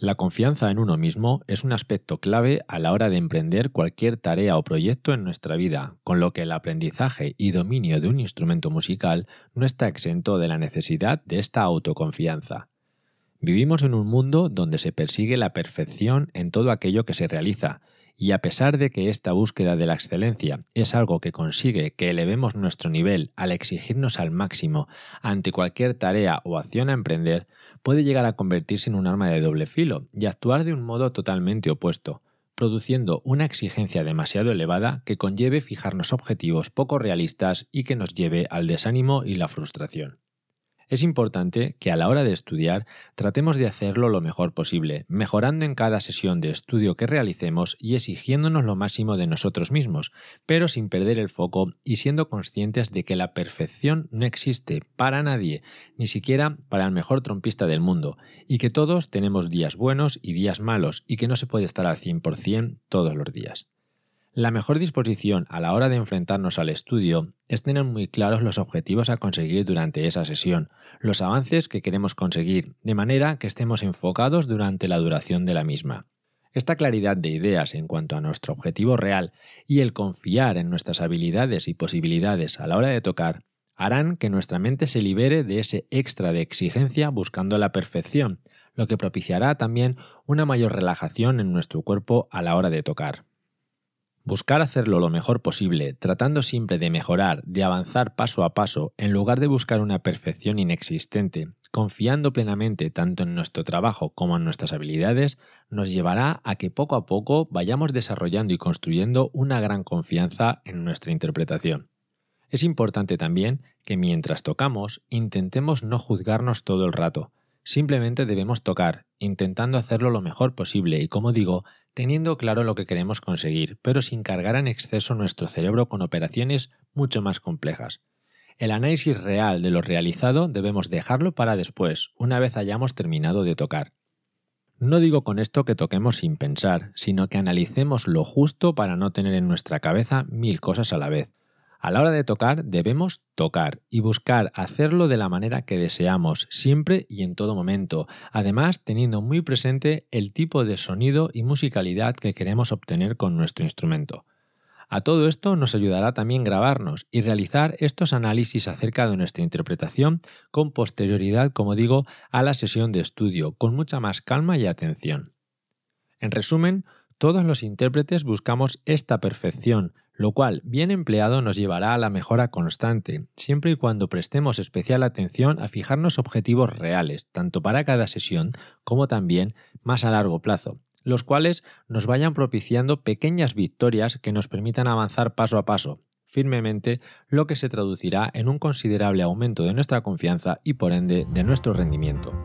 La confianza en uno mismo es un aspecto clave a la hora de emprender cualquier tarea o proyecto en nuestra vida, con lo que el aprendizaje y dominio de un instrumento musical no está exento de la necesidad de esta autoconfianza. Vivimos en un mundo donde se persigue la perfección en todo aquello que se realiza, y a pesar de que esta búsqueda de la excelencia es algo que consigue que elevemos nuestro nivel al exigirnos al máximo ante cualquier tarea o acción a emprender, puede llegar a convertirse en un arma de doble filo y actuar de un modo totalmente opuesto, produciendo una exigencia demasiado elevada que conlleve fijarnos objetivos poco realistas y que nos lleve al desánimo y la frustración. Es importante que a la hora de estudiar tratemos de hacerlo lo mejor posible, mejorando en cada sesión de estudio que realicemos y exigiéndonos lo máximo de nosotros mismos, pero sin perder el foco y siendo conscientes de que la perfección no existe para nadie, ni siquiera para el mejor trompista del mundo, y que todos tenemos días buenos y días malos y que no se puede estar al 100% todos los días. La mejor disposición a la hora de enfrentarnos al estudio es tener muy claros los objetivos a conseguir durante esa sesión, los avances que queremos conseguir, de manera que estemos enfocados durante la duración de la misma. Esta claridad de ideas en cuanto a nuestro objetivo real y el confiar en nuestras habilidades y posibilidades a la hora de tocar harán que nuestra mente se libere de ese extra de exigencia buscando la perfección, lo que propiciará también una mayor relajación en nuestro cuerpo a la hora de tocar. Buscar hacerlo lo mejor posible, tratando siempre de mejorar, de avanzar paso a paso, en lugar de buscar una perfección inexistente, confiando plenamente tanto en nuestro trabajo como en nuestras habilidades, nos llevará a que poco a poco vayamos desarrollando y construyendo una gran confianza en nuestra interpretación. Es importante también que mientras tocamos intentemos no juzgarnos todo el rato, simplemente debemos tocar, intentando hacerlo lo mejor posible y, como digo, teniendo claro lo que queremos conseguir, pero sin cargar en exceso nuestro cerebro con operaciones mucho más complejas. El análisis real de lo realizado debemos dejarlo para después, una vez hayamos terminado de tocar. No digo con esto que toquemos sin pensar, sino que analicemos lo justo para no tener en nuestra cabeza mil cosas a la vez, a la hora de tocar debemos tocar y buscar hacerlo de la manera que deseamos, siempre y en todo momento, además teniendo muy presente el tipo de sonido y musicalidad que queremos obtener con nuestro instrumento. A todo esto nos ayudará también grabarnos y realizar estos análisis acerca de nuestra interpretación con posterioridad, como digo, a la sesión de estudio, con mucha más calma y atención. En resumen, todos los intérpretes buscamos esta perfección, lo cual, bien empleado, nos llevará a la mejora constante, siempre y cuando prestemos especial atención a fijarnos objetivos reales, tanto para cada sesión como también más a largo plazo, los cuales nos vayan propiciando pequeñas victorias que nos permitan avanzar paso a paso, firmemente, lo que se traducirá en un considerable aumento de nuestra confianza y por ende de nuestro rendimiento.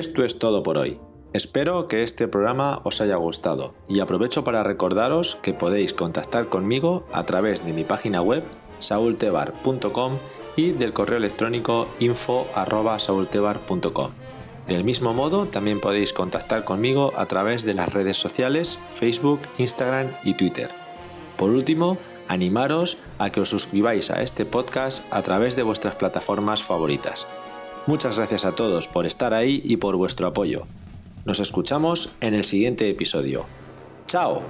Esto es todo por hoy. Espero que este programa os haya gustado y aprovecho para recordaros que podéis contactar conmigo a través de mi página web saultebar.com y del correo electrónico info@saultebar.com. Del mismo modo, también podéis contactar conmigo a través de las redes sociales Facebook, Instagram y Twitter. Por último, animaros a que os suscribáis a este podcast a través de vuestras plataformas favoritas. Muchas gracias a todos por estar ahí y por vuestro apoyo. Nos escuchamos en el siguiente episodio. ¡Chao!